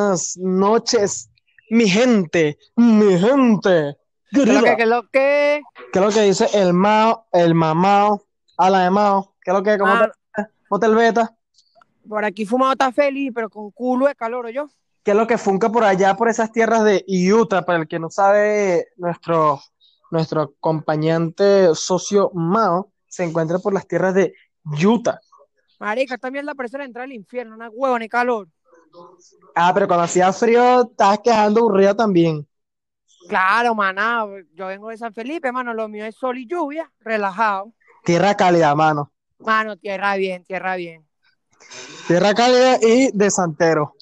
buenas noches, mi gente, mi gente. ¿Qué es lo que, qué es lo que? ¿Qué es lo que dice el Mao, el mamao, a la de Mao? ¿Qué es lo que, cómo, Mano. te, cómo te el beta? Por aquí fumado está feliz, pero con culo de calor, ¿o yo. ¿Qué es lo que funca por allá, por esas tierras de Utah? Para el que no sabe, nuestro, nuestro acompañante socio Mao se encuentra por las tierras de Utah. Marica, esta mierda parece la entrada al infierno, una huevo ni calor. Ah, pero cuando hacía frío, estabas quejando aburrida también. Claro, maná, yo vengo de San Felipe, mano, lo mío es sol y lluvia, relajado. Tierra cálida, mano. Mano, tierra bien, tierra bien. Tierra cálida y de Santero.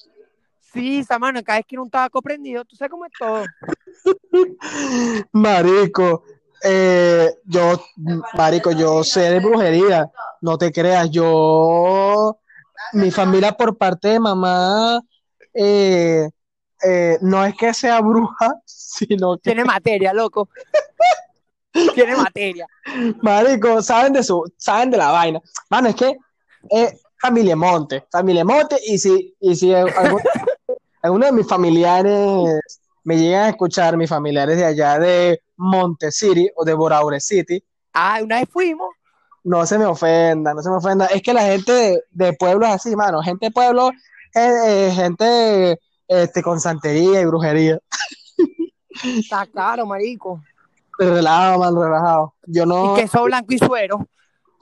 Sí, esa mano, cada vez que un tabaco prendido, tú sabes cómo es todo. Marico, eh, yo, marico, yo sé de brujería, no te creas, yo, mi familia por parte de mamá, eh, eh, no es que sea bruja, sino que, Tiene materia, loco. Tiene materia. marico, saben de su, saben de la vaina. Mano, es que eh, familia Monte, familia Monte, y si, y si algún- alguno de mis familiares me llegan a escuchar, mis familiares de allá de Monte City o de Boraure City, Ah, una vez fuimos. No se me ofenda, no se me ofenda. Es que la gente de, de pueblo es así, mano. Gente de pueblo es eh, gente este, con santería y brujería. Está claro, marico. Relajado, man, relajado. Yo no. Y queso blanco y suero.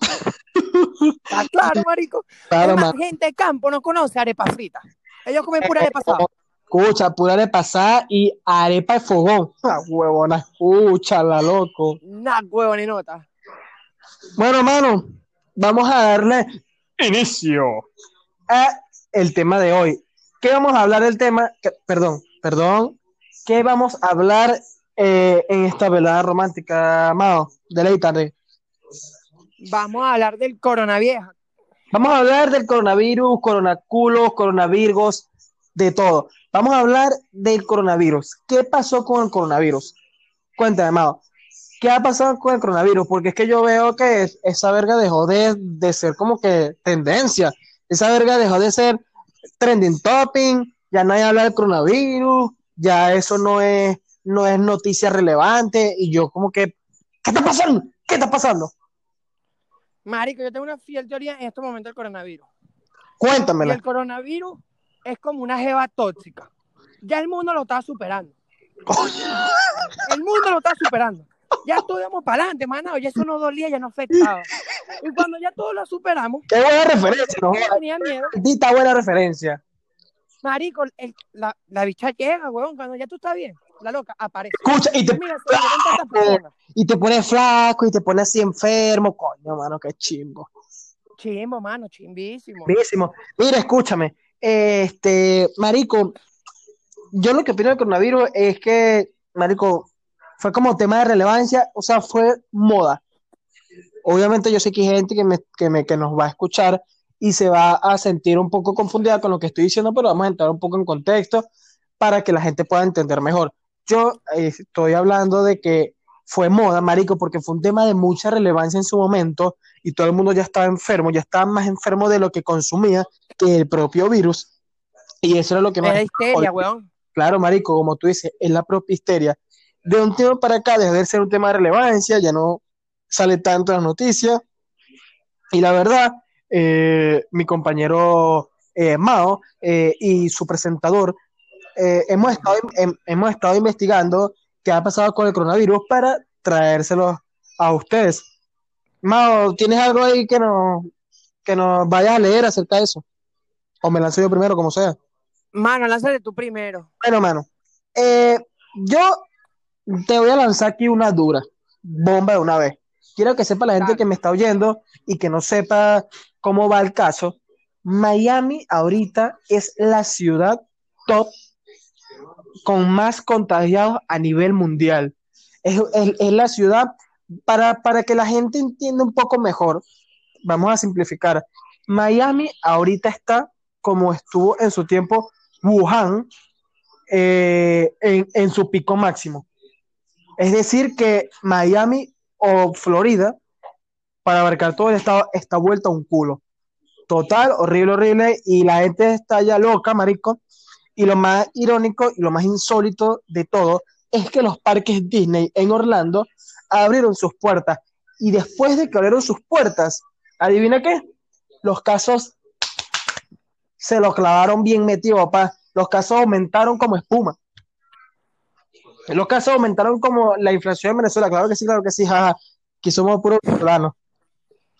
Está claro, marico. claro, Es más, man. gente de campo no conoce arepa frita. Ellos comen pura arepa asada. Escucha, pura de pasada y arepa de fogón. Ah, huevona, escúchala, loco. Una huevo ni nota. Bueno, mano, vamos a darle inicio a el tema de hoy. ¿Qué vamos a hablar del tema? Que- perdón, perdón. ¿Qué vamos a hablar eh, en esta velada romántica, Mao? Deleítate. Vamos a hablar del coronavirus. Vamos a hablar del coronavirus, coronaculos, coronavirgos, de todo. Vamos a hablar del coronavirus. ¿Qué pasó con el coronavirus? Cuéntame, Mao. ¿Qué ha pasado con el coronavirus? Porque es que yo veo que es- esa verga dejó de, de ser como que tendencia. Esa verga dejó de ser trending topping. Ya nadie habla del coronavirus. Ya eso no es, no es noticia relevante. Y yo como que, ¿qué está pasando? ¿Qué está pasando? Marico, yo tengo una fiel teoría en estos momentos del coronavirus. Y Cuéntamela. el coronavirus es como una jeva tóxica. Ya el mundo lo está superando. El mundo lo está superando. Ya íbamos para adelante, mano. Ya eso no dolía, ya no afectaba. Y cuando ya todos lo superamos, Qué buena referencia, ¿no? tenía miedo. Maldita buena referencia. Marico, el- la, la bicha llega, weón. Cuando ya tú estás bien, la loca aparece. Escucha, y te, mira, personas. y te pones flaco y te pones así enfermo. Coño, mano, qué chimbo. Chimbo, mano, chimbísimo. Buenísimo. Mira, escúchame. Este, Marico, yo lo que opino del coronavirus es que, Marico, fue como tema de relevancia, o sea, fue moda. Obviamente yo sé que hay gente que, me, que, me, que nos va a escuchar y se va a sentir un poco confundida con lo que estoy diciendo, pero vamos a entrar un poco en contexto para que la gente pueda entender mejor. Yo eh, estoy hablando de que fue moda, marico, porque fue un tema de mucha relevancia en su momento y todo el mundo ya estaba enfermo, ya estaba más enfermo de lo que consumía que el propio virus. Y eso era lo que más... Era histeria, weón. Claro, marico, como tú dices, es la propia histeria. De un tiempo para acá, dejó de ser un tema de relevancia, ya no sale tanto en las noticias. Y la verdad, eh, mi compañero eh, Mao eh, y su presentador hemos, estado, hem- hemos estado investigando qué ha pasado con el coronavirus para traérselo a ustedes. Mao, ¿tienes algo ahí que nos, que nos vayas a leer acerca de eso? O me lanzo yo primero, como sea. Mano, lánzale tú primero. Bueno, mano, yo te voy a lanzar aquí una dura bomba de una vez. Quiero que sepa la gente que me está oyendo y que no sepa cómo va el caso. Miami ahorita es la ciudad top con más contagiados a nivel mundial. Es, es- es la ciudad, para, para que la gente entienda un poco mejor, vamos a simplificar. Miami ahorita está como estuvo en su tiempo Wuhan eh, en, en su pico máximo. Es decir, que Miami o Florida, para abarcar todo el estado, está vuelta a un culo. Total, horrible, horrible. Y la gente está ya loca, marico. Y lo más irónico y lo más insólito de todo es que los parques Disney en Orlando abrieron sus puertas. Y después de que abrieron sus puertas, adivina qué, los casos se lo clavaron bien metido, papá. Los casos aumentaron como espuma. Los casos aumentaron como la inflación en Venezuela. Claro que sí, claro que sí, jaja. Que somos puros venezolanos.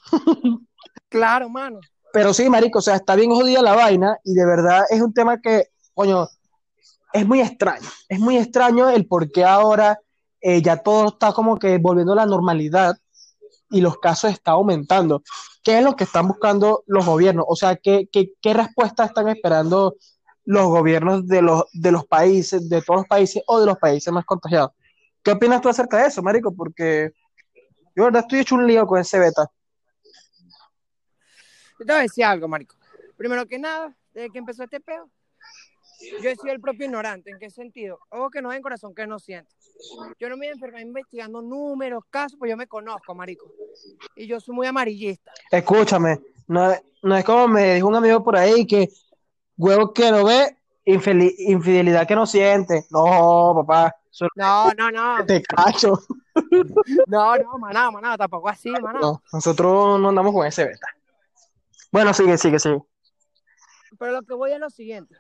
Claro, mano. Pero sí, marico, o sea, está bien jodida la vaina y de verdad es un tema que, coño, es muy extraño. Es muy extraño el por qué ahora eh, ya todo está como que volviendo a la normalidad y los casos están aumentando. ¿Qué es lo que están buscando los gobiernos? O sea, ¿qué, qué, qué respuesta están esperando los gobiernos de los, de los países, de todos los países o de los países más contagiados? ¿Qué opinas tú acerca de eso, marico? Porque yo, verdad, estoy hecho un lío con ese beta. Yo te voy a decir algo, marico. Primero que nada, desde que empezó este peo, yo he sido el propio ignorante. ¿En qué sentido? Ojo que no en corazón que no siente. Yo no me voy a enfermar investigando números, casos, pues yo me conozco, marico. Y yo soy muy amarillista. Escúchame, no, no es como me dijo un amigo por ahí que huevo que no ve, infidelidad que no siente. No, papá, No, no, no. te cacho. No, no, maná, maná, tampoco así, maná. No, nosotros no andamos con ese beta. Bueno, sigue, sigue, sigue. Pero lo que voy es lo siguiente.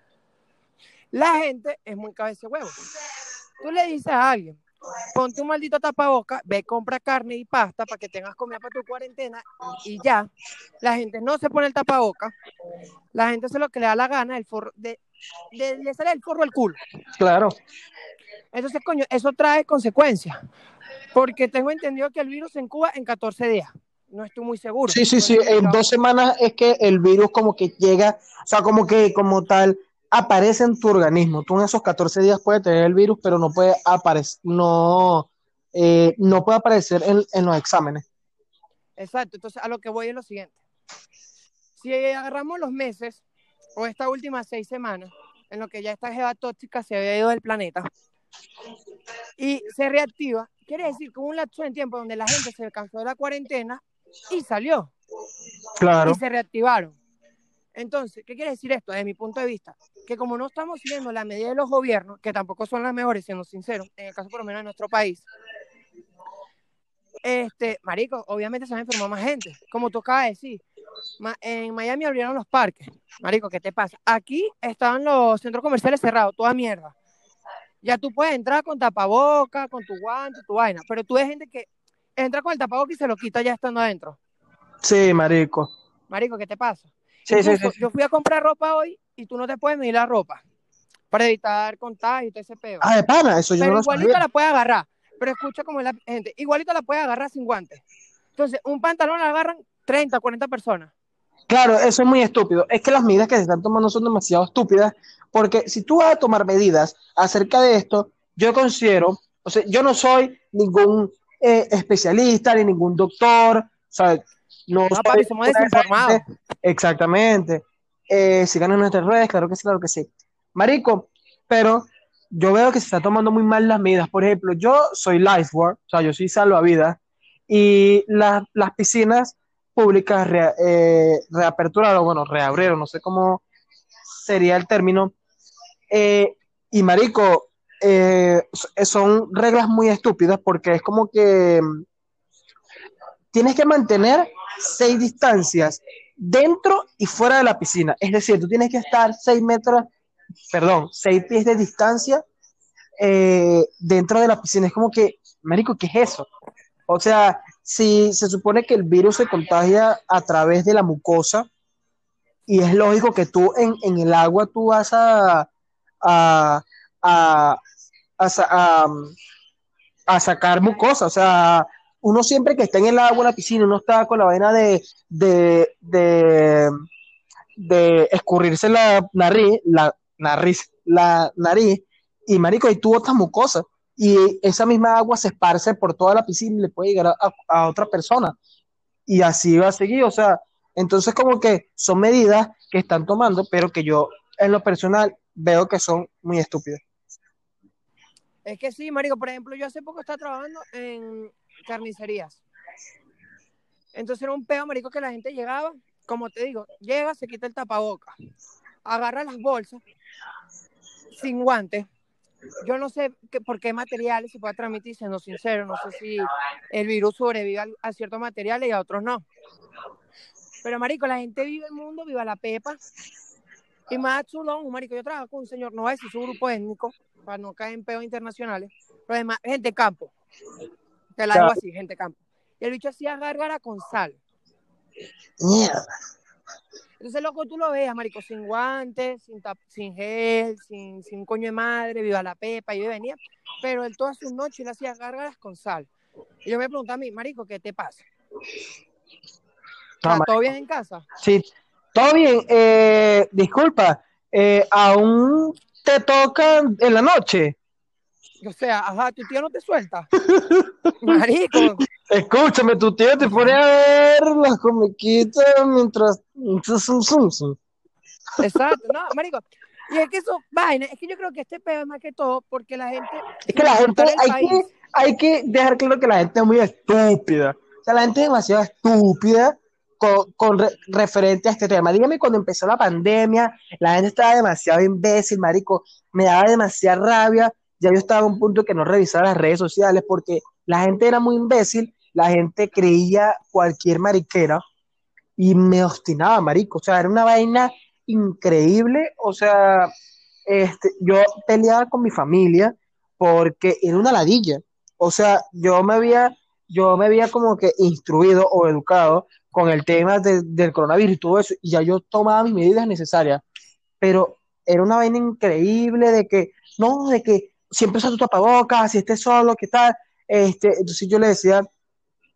La gente es muy cabeza de huevo. Tú le dices a alguien, ponte un maldito tapaboca, ve, compra carne y pasta para que tengas comida para tu cuarentena y ya. La gente no se pone el tapaboca. La gente hace lo que le da la gana, el forro, de, de- le sale el forro al culo. Claro. Entonces, coño, eso trae consecuencias. Porque tengo entendido que el virus en Cuba en 14 días. No estoy muy seguro. Sí, sí, sí. En dos semanas es que el virus como que llega, o sea, como que como tal aparece en tu organismo. Tú en esos 14 días puedes tener el virus, pero no puede aparecer, no, eh, no puede aparecer en, en los exámenes. Exacto, entonces a lo que voy es lo siguiente. Si agarramos los meses o estas últimas seis semanas, en lo que ya esta jeva tóxica se había ido del planeta y se reactiva, quiere decir que hubo un lapso en tiempo donde la gente se cansó de la cuarentena y salió Claro. y se reactivaron. Entonces, ¿qué quiere decir esto? Desde mi punto de vista, que como no estamos siguiendo la medida de los gobiernos, que tampoco son las mejores, siendo sinceros, en el caso por lo menos de nuestro país, este, marico, obviamente se va a enfermar más gente. Como tú acabas de decir, en Miami abrieron los parques. Marico, ¿qué te pasa? Aquí estaban los centros comerciales cerrados, toda mierda. Ya tú puedes entrar con tapaboca, con tu guante, tu vaina, pero tú ves gente que entra con el tapaboca y se lo quita ya estando adentro. Sí, marico. Marico, ¿qué te pasa? Sí, sí, Incluso sí. Yo fui a comprar ropa hoy y tú no te puedes medir la ropa para evitar contagio y todo ese peo. Ah, de pana, eso yo pero no lo igualito sabía. la puedes agarrar. Pero escucha cómo es la gente. Igualito la puedes agarrar sin guantes. Entonces, un pantalón la agarran 30, 40 personas. Claro, eso es muy estúpido. Es que las medidas que se están tomando son demasiado estúpidas, porque si tú vas a tomar medidas acerca de esto, yo considero, o sea, yo no soy ningún eh, especialista ni ningún doctor, o sea, no No, soy papi, somos desinformados. Exactamente. Eh, sigan en nuestras redes, claro que sí, claro que sí. Marico, pero yo veo que se están tomando muy mal las medidas. Por ejemplo, yo soy lifeguard, o sea, yo soy salvavidas, y las, las piscinas públicas rea- eh, reaperturaron, bueno, reabrieron, no sé cómo sería el término. Eh, y marico, eh, son reglas muy estúpidas porque es como que tienes que mantener seis distancias dentro y fuera de la piscina. Es decir, tú tienes que estar seis metros, perdón, seis pies de distancia eh, dentro de la piscina. Es como que, marico, ¿qué es eso? O sea, si se supone que el virus se contagia a través de la mucosa, y es lógico que tú en, el agua tú vas a, a, a- a sacar mucosa. O sea, uno siempre que está en el agua, en la piscina, uno está con la vaina de, de, de, de escurrirse la nariz, la nariz, la nariz, y marico, y tú botas mucosa. Y esa misma agua se esparce por toda la piscina y le puede llegar a, a- otra persona. Y así va a seguir, o sea, entonces como que son medidas que están tomando, pero que yo en lo personal veo que son muy estúpidas. Es que sí, marico. Por ejemplo, yo hace poco estaba trabajando en carnicerías. Entonces era un peo, marico, que la gente llegaba, como te digo, llega, se quita el tapaboca, agarra las bolsas sin guantes. Yo no sé qué- por qué materiales se puede transmitir, siendo sincero. No sé si el virus sobrevive a, a ciertos materiales y a otros no. Pero, marico, la gente vive el mundo, viva la pepa. Y más chulón, marico, yo trabajo con un señor, no voy a decir su grupo étnico, para no caer en peos internacionales, pero además, gente campo. Te la digo así, gente campo. Y el bicho hacía gárgara con sal. Mierda. Entonces, loco, tú lo veas, marico, sin guantes, sin, tap- sin gel, sin, sin coño de madre, viva la pepa, y yo venía, pero él todas sus noches le hacía gárgaras con sal. Y yo me preguntaba a mí, marico, ¿qué te pasa? No, ¿Está marico. todo bien en casa? Sí, todo bien. Eh, disculpa, eh, ¿aún te tocan en la noche? O sea, ajá, tu tío no te suelta. Marico, Escúchame, tu tío te pone a ver las comiquitas mientras... exacto, no, marico. Y es que eso, vaina, es que yo creo que este pedo es más que todo porque la gente. Es que la gente, hay que, hay que dejar claro que la gente es muy estúpida. O sea, la gente es demasiado estúpida con, con re- referente a este tema. Dígame, cuando empezó la pandemia, la gente estaba demasiado imbécil, marico. Me daba demasiada rabia. Ya yo estaba a un punto que no revisaba las redes sociales porque la gente era muy imbécil, la gente creía cualquier mariquera y me obstinaba, marico. O sea, era una vaina increíble. O sea, este, yo peleaba con mi familia porque era una ladilla. O sea, yo me había, yo me había como que instruido o educado con el tema de- del coronavirus y todo eso, y ya yo tomaba mis medidas necesarias. Pero era una vaina increíble de que, no, de que siempre usa tu tapabocas, si estés solo, ¿qué tal? Este, entonces yo le decía,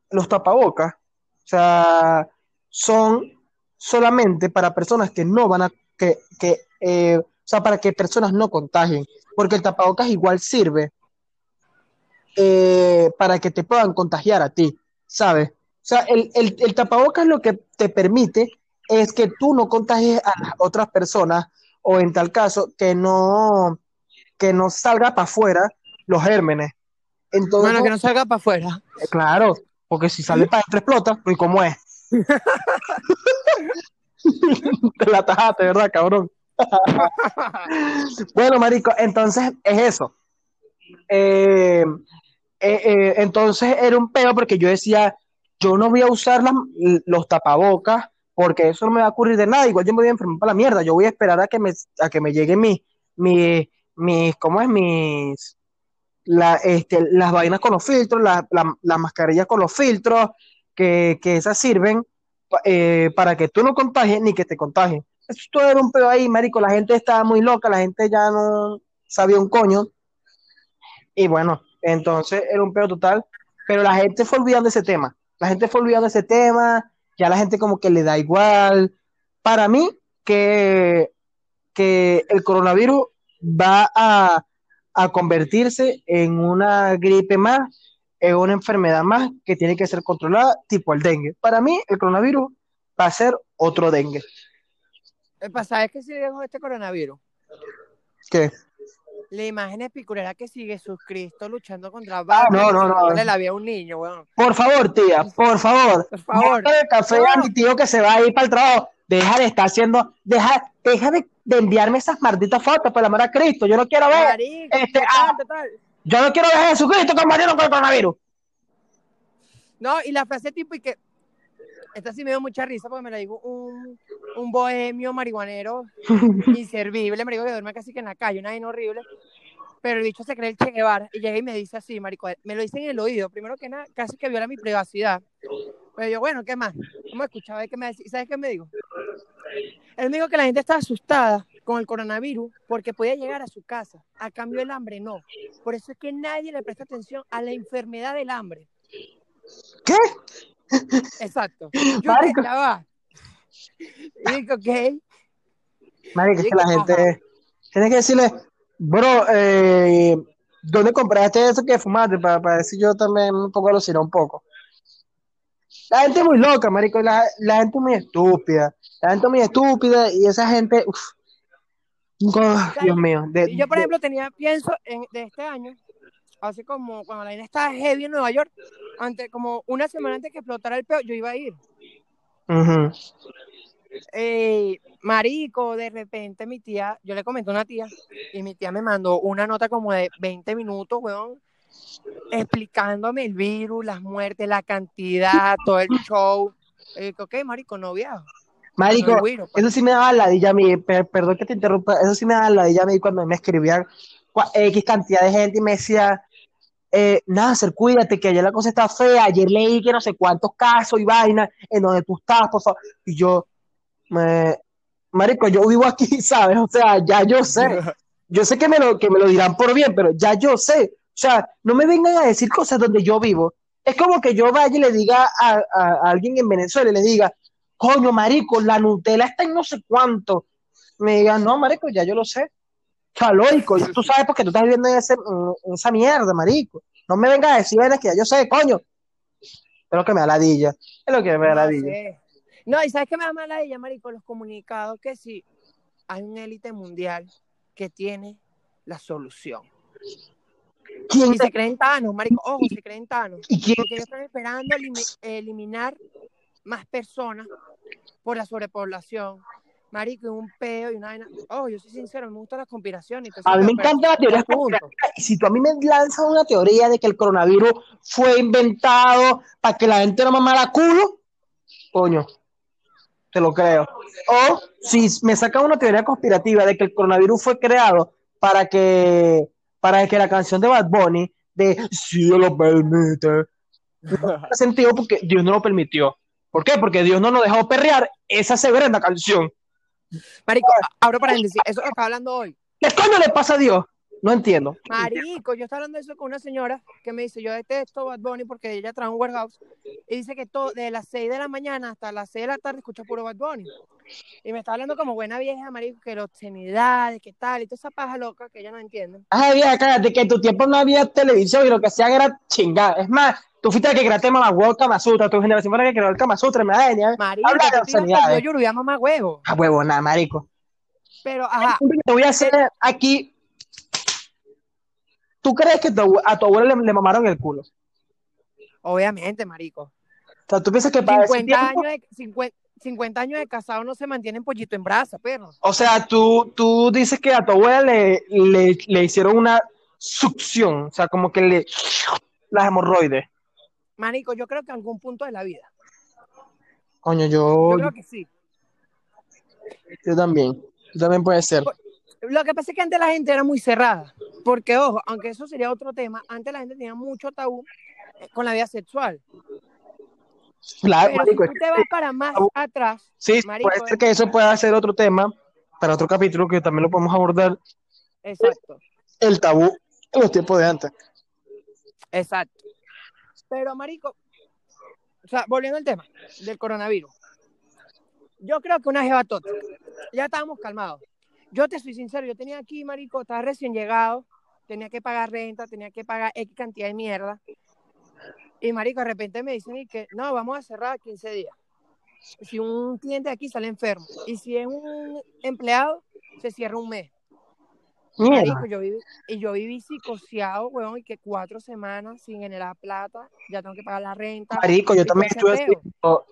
los tapabocas, o sea, son solamente para personas que no van a, que, que, eh, o sea, para que personas no contagien, porque el tapabocas igual sirve eh, para que te puedan contagiar a ti, ¿sabes? O sea, el, el, el tapabocas lo que te permite es que tú no contagies a las otras personas o en tal caso que no, que no salga para afuera los gérmenes. Entonces, bueno, que no salga para afuera. eh, Claro, porque si sale para adentro explota, ¿y cómo es? Te la tajaste, ¿verdad, cabrón? Bueno, marico, entonces es eso. Eh, eh, eh, entonces era un peo porque yo decía, yo no voy a usar los tapabocas porque eso no me va a ocurrir de nada. Igual yo me voy a enfermar para la mierda. Yo voy a esperar a que me, a que me lleguen mis, mis, mis, ¿cómo es? Mis, este, las vainas con los filtros, la- la- las mascarillas con los filtros, que, que esas sirven eh, para que tú no contagies ni que te contagien. Eso todo era un pedo ahí, marico. La gente estaba muy loca, la gente ya no sabía un coño. Y bueno, entonces era un pedo total. Pero la gente fue olvidando ese tema. La gente fue olvidando ese tema. Ya la gente como que le da igual. Para mí, que, que el coronavirus va a, a convertirse en una gripe más, en una enfermedad más que tiene que ser controlada, tipo el dengue. Para mí, el coronavirus va a ser otro dengue. El pasado es que si dejo este coronavirus, ¿Qué? la imagen espectacular que sigue Jesucristo luchando contra Ah, Batman, no, no, no. salvándole la vida a un niño, weón. Por favor, tía, por favor. Por favor. Bótale café a mi tío que se va a ir para el trabajo. Deja de estar haciendo, deja, deja de, de enviarme esas malditas fotos, por el amor a Cristo. Yo no quiero ver, Marico, este, total, ah. total. yo no quiero ver a Jesucristo compartiendo con el coronavirus. No, y la frase tipo y que esta sí me dio mucha risa porque me la dijo un, un bohemio marihuanero inservible, marico, que duerme casi que en la calle, una vaina horrible. Pero el bicho se cree el Che Guevara y llega y me dice así, marico, me lo dice en el oído, primero que nada, casi que viola mi privacidad. Pero yo, bueno, ¿qué más? ¿Cómo escuchaba? A ver ¿Qué me decía? ¿Sabes qué me dijo? Él me dijo que la gente estaba asustada con el coronavirus porque podía llegar a su casa. A cambio, el hambre no. Por eso es que nadie le presta atención a la enfermedad del hambre. ¿Qué? Exacto. Yo Marico. Y digo, ok. Marico, que la gente tiene que decirle, bro, eh, ¿dónde compraste eso que fumaste? Para, decir yo también un poco alucinar un poco. La gente es muy loca, marico, la, la gente es muy estúpida. La gente es muy estúpida y esa gente, uf, oh, Dios mío. de- yo, por de- ejemplo, tenía, pienso en, de este año, así como cuando la vaina estaba heavy en Nueva York, antes, como una semana antes que explotara el peo, yo iba a ir. Ujú. Eh, marico, de repente mi tía, yo le comenté a una tía y mi tía me mandó una nota como de 20 minutos, weón, explicándome el virus, las muertes, la cantidad, todo el show. Y digo, ok, marico, no viajo. Marico, No, pues. eso sí me daba ladilla a mí, per- perdón que te interrumpa, eso sí me daba ladilla a mí cuando me escribían X cantidad de gente y me decía, eh, Nasser, cuídate que ayer la cosa está fea, ayer leí que no sé cuántos casos y vainas en donde tú estás, por favor. Y yo, me, marico, yo vivo aquí, ¿sabes? O sea, ya yo sé, yo sé que me lo, que me lo dirán por bien, pero ya yo sé. O sea, no me vengan a decir cosas donde yo vivo. Es como que yo vaya y le diga a, a- a alguien en Venezuela y le diga, coño, marico, la Nutella está en no sé cuánto. Me digan, no, marico, ya yo lo sé. O sea, lógico, tú sabes porque tú estás viviendo en, ese- en esa mierda, marico. No me vengas a decir vainas que ya yo sé, coño. Es lo que me da ladilla. Es lo que me da No ladilla. sé. No, y ¿sabes qué me da mala ella, marico? Los comunicados que sí, hay un élite mundial que tiene la solución. ¿Quién Y se creen tanos, marico. Ojo, se creen tanos. y quién Porque ellos están esperando elimi- eliminar más personas por la sobrepoblación. Marico, y un peo y una vaina. Oh, yo soy sincero, me gustan las conspiraciones. A mí me encanta la teoría. Y si tú a mí me lanzas una teoría de que el coronavirus fue inventado para que la gente no mamara culo, coño, te lo creo. O si me sacan una teoría conspirativa de que el coronavirus fue creado para que, para que la canción de Bad Bunny, de si Dios lo permite, no tiene sentido porque Dios no lo permitió. ¿Por qué? Porque Dios no nos dejó perrear esa severenda canción. Marico, a- abro paréntesis. Eso lo estaba hablando hoy. ¿Qué coño le pasa a Dios? No entiendo. Marico, yo estaba hablando de eso con una señora que me dice, yo detesto Bad Bunny porque ella en un warehouse y dice que todo, de las 6 de la mañana hasta las 6 de la tarde escucha puro Bad Bunny. Y me está hablando como buena vieja, marico, que la obscenidad, que tal, y toda esa paja loca que ella no entiende. Ay, vieja, cállate, que en tu tiempo no había televisión y lo que hacían era chingar. Es más, tú fuiste el que creaste Mamagüevo Kama Sutra, tu generación fue la que creó el Kama Sutra, me da ¿eh? Marico, Habla de con yo mamá huevo. A huevo, nada, marico. Pero, ajá, Te voy a hacer aquí. ¿Tú crees que tu a tu abuela le, le mamaron el culo? O obviamente, marico. sea, tú piensas que para ese 50 tiempo. años, de, 50, 50 años de casado no se mantienen pollito en brasa, perro. O sea, tú, tú dices que a tu abuela le, le, le hicieron una succión, o sea, como que le. las hemorroides. Marico, yo creo que en algún punto de la vida. Coño, yo, Yo creo que sí. yo también. Yo también puede ser. Lo que pasa es que antes la gente era muy cerrada. Porque, ojo, aunque eso sería otro tema, antes la gente tenía mucho tabú eh, con la vida sexual. Claro, Pero si marico, es tú te vas para más tabú. atrás, Sí, marico, puede ser que eso pueda ser otro tema para otro capítulo que también lo podemos abordar. exacto, El tabú en los tiempos de antes. exacto. Pero, marico, o sea, volviendo al tema del coronavirus. Yo creo que una jeva tóxica. Ya estábamos calmados. Yo te soy sincero, yo tenía aquí, marico, estaba recién llegado, tenía que pagar renta, tenía que pagar X cantidad de mierda. Y, marico, de repente me dicen y que, no, vamos a cerrar 15 días. Si un cliente de aquí sale enfermo y si es un empleado, se cierra un mes. Marico, yo viví, y yo viví psicoseado, weón, y que cuatro semanas sin generar plata, ya tengo que pagar la renta. Marico, yo también estuve.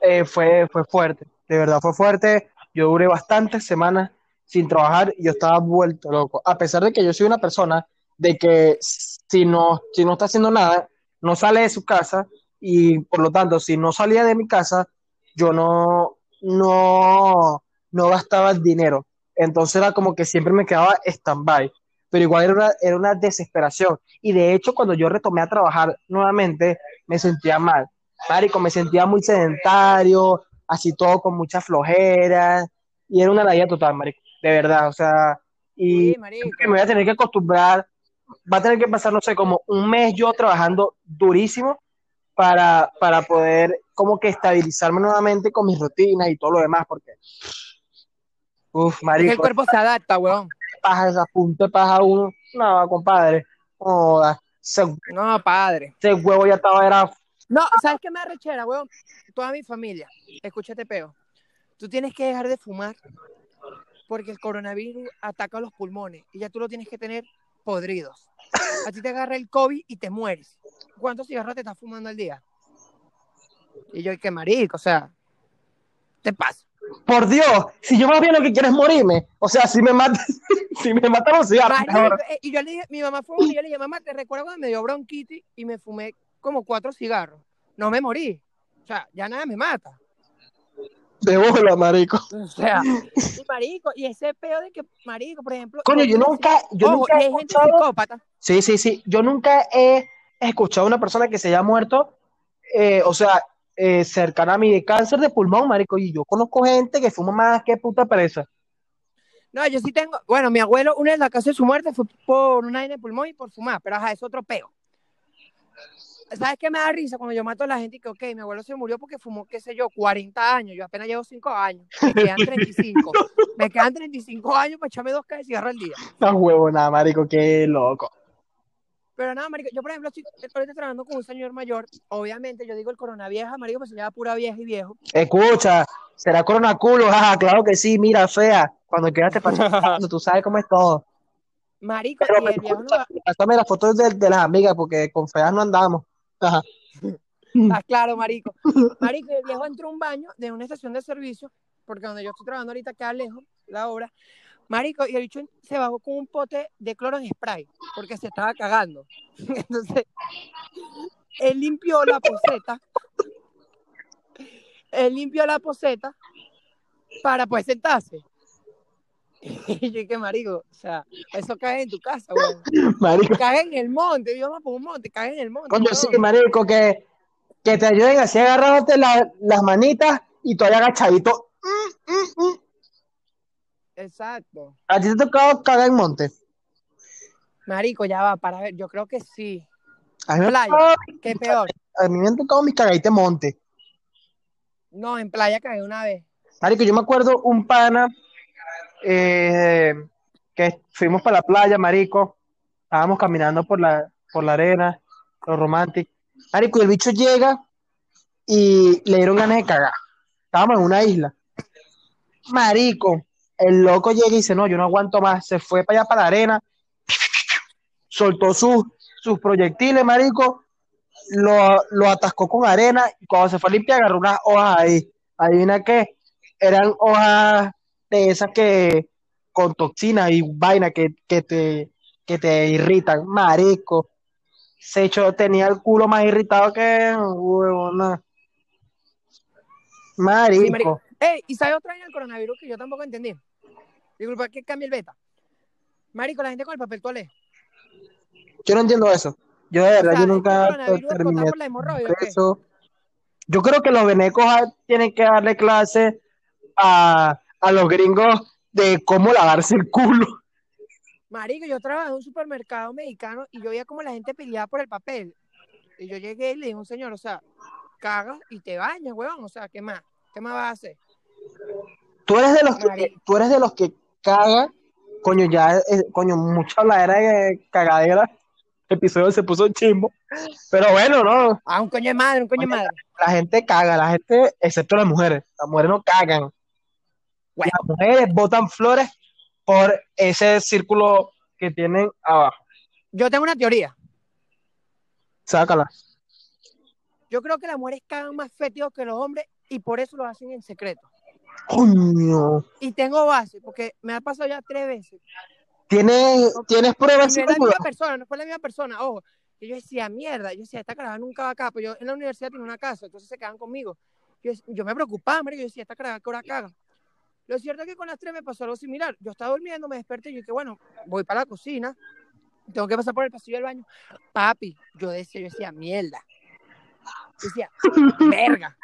Eh, fue, fue fuerte. De verdad, fue fuerte. Yo duré bastantes semanas sin trabajar yo estaba vuelto loco. A pesar de que yo soy una persona de que si no, si no está haciendo nada, no sale de su casa y por lo tanto, si no salía de mi casa, yo no, no, no gastaba el dinero. Entonces era como que siempre me quedaba stand-by. Pero igual era una, era una desesperación. Y de hecho, cuando yo retomé a trabajar nuevamente, me sentía mal. Marico, me sentía muy sedentario, así todo con mucha flojera. Y era una ladilla total, marico. De verdad, o sea. Y Sí, marico. que me voy a tener que acostumbrar. Va a tener que pasar, no sé, como un mes yo trabajando durísimo para, para poder como que estabilizarme nuevamente con mis rutinas y todo lo demás, porque. Uf, Es que marico, el cuerpo se adapta, weón. paja, esa punta paja uno. No, compadre. Ese, No, padre. ese huevo ya estaba, era. No, ¿sabes qué me arrechera, weón? Toda mi familia, escúchate, peo. Tú tienes que dejar de fumar porque el coronavirus ataca los pulmones y ya tú lo tienes que tener podridos. A ti te agarra el COVID y te mueres. ¿Cuántos cigarros te estás fumando al día? Y yo, qué marico, o sea, te pasa. Por Dios, si yo más bien lo que quiero es morirme. O sea, si me matan, si me matan los cigarros. Marico, eh, y yo le dije, mi mamá fue y yo le dije, mamá, ¿te recuerdo cuando me dio bronquitis y me fumé como cuatro cigarros? No me morí. O sea, ya nada me mata. De bola, marico. O sea, y marico, y ese peo de que, marico, por ejemplo. Coño, yo nunca, yo Ojo, nunca he hay gente escuchado. psicópata. Sí, sí, sí. Yo nunca he escuchado a una persona que se haya muerto, eh, o sea, eh, cercana a mí de cáncer de pulmón, marico. Y yo conozco gente que fuma más que puta presa. No, yo sí tengo. Bueno, mi abuelo, una de las causas de su muerte fue por una hernia de pulmón y por fumar, pero ajá, es otro peo. ¿Sabes qué me da risa cuando yo mato a la gente y que, ok, mi abuelo se murió porque fumó, qué sé yo, 40 años, yo apenas llevo 5 años, me quedan 35. me quedan 35 años para echarme dos cajas de cigarro al día. No huevo, nada, marico, qué loco. Pero nada, marico, yo por ejemplo estoy ahorita trabajando con un señor mayor, obviamente yo digo el corona vieja, marico, pues se llama pura vieja y viejo. Escucha, será corona culo, jaja, claro que sí, mira, fea. Cuando quieras te paso, tú sabes cómo es todo. Marico, Pero y me el viejo no, pásame las fotos de, de las amigas, porque con feas no andamos. Ajá. Está claro, marico. Marico, el viejo entró a un baño de una estación de servicio, porque donde yo estoy trabajando ahorita queda lejos la obra. Marico, y el bicho se bajó con un pote de cloro en spray, porque se estaba cagando. Entonces, él limpió la poseta. Él limpió la poseta para pues sentarse. Y yo dije, marico, o sea, eso cae en tu casa, weón. Marico, Cae en el monte, vamos por un monte, cae en el monte. coño, sí, marico, que, que te ayuden así agarrándote la- las manitas y tú ahí agachadito. Mm, mm, mm. Exacto. ¿A ti te ha tocado cagar en monte? Marico, ya va, para ver, yo creo que sí. A mí me Playa. tocado, Qué peor. a mí me han tocado mis cagaditas en monte. No, en playa caí una vez. Marico, yo me acuerdo un pana eh, que fuimos para la playa, marico. Estábamos caminando por la, por la arena, lo romántico. Marico, y el bicho llega y le dieron ganas de cagar. Estábamos en una isla. Marico, el loco llega y dice, no, yo no aguanto más. Se fue para allá para la arena, soltó sus, sus proyectiles, marico, lo, lo atascó con arena y cuando se fue a limpiar agarró unas hojas ahí. Adivina qué, eran hojas de esas que con toxinas y vaina que, que te, que te irritan, marico. Se echó, tenía el culo más irritado que huevona. Marico. Sí, marico. Ey, ¿y sabe otra vaina del coronavirus que yo tampoco entendí? Disculpa que cambie el beta. Marico, la gente con el papel toalé. Yo no entiendo eso. Yo de verdad, sea, yo ¿es que nunca terminé qué? eso. Yo creo que los venecos ah, tienen que darle clase a, a los gringos de cómo lavarse el culo. Marico, yo trabajé en un supermercado mexicano y yo veía como la gente peleaba por el papel. Y yo llegué y le dije a un señor, o sea, cagas y te bañas, weón. O sea, ¿qué más? ¿Qué más vas a hacer? Tú eres de los que, tú eres de los que caga, coño, ya, coño, mucha habladera de cagadera. El episodio se puso chimbo. Pero bueno, no, Ah, un coño de madre, un coño de madre. la gente caga, la gente, excepto las mujeres, las mujeres no cagan. Las mujeres botan flores por ese círculo que tienen abajo. Yo tengo una teoría. Sácala. Yo creo que las mujeres cagan más fétidos que los hombres y por eso lo hacen en secreto. Coño. Y tengo base, porque me ha pasado ya tres veces. ¿Tienes, ¿tienes Y pruebas? no es la misma persona, no fue la misma persona, ojo. Y yo decía, mierda, yo decía, esta caraja nunca va acá, pero yo en la universidad tenía una casa, entonces se quedaban conmigo. Yo, yo me preocupaba, marico, yo decía, esta caraja, ¿qué hora caga? Lo cierto es que con las tres me pasó algo similar. Yo estaba durmiendo, me desperté y yo dije, bueno, voy para la cocina, tengo que pasar por el pasillo del baño. Papi, yo decía, yo decía, mierda. Yo decía, verga.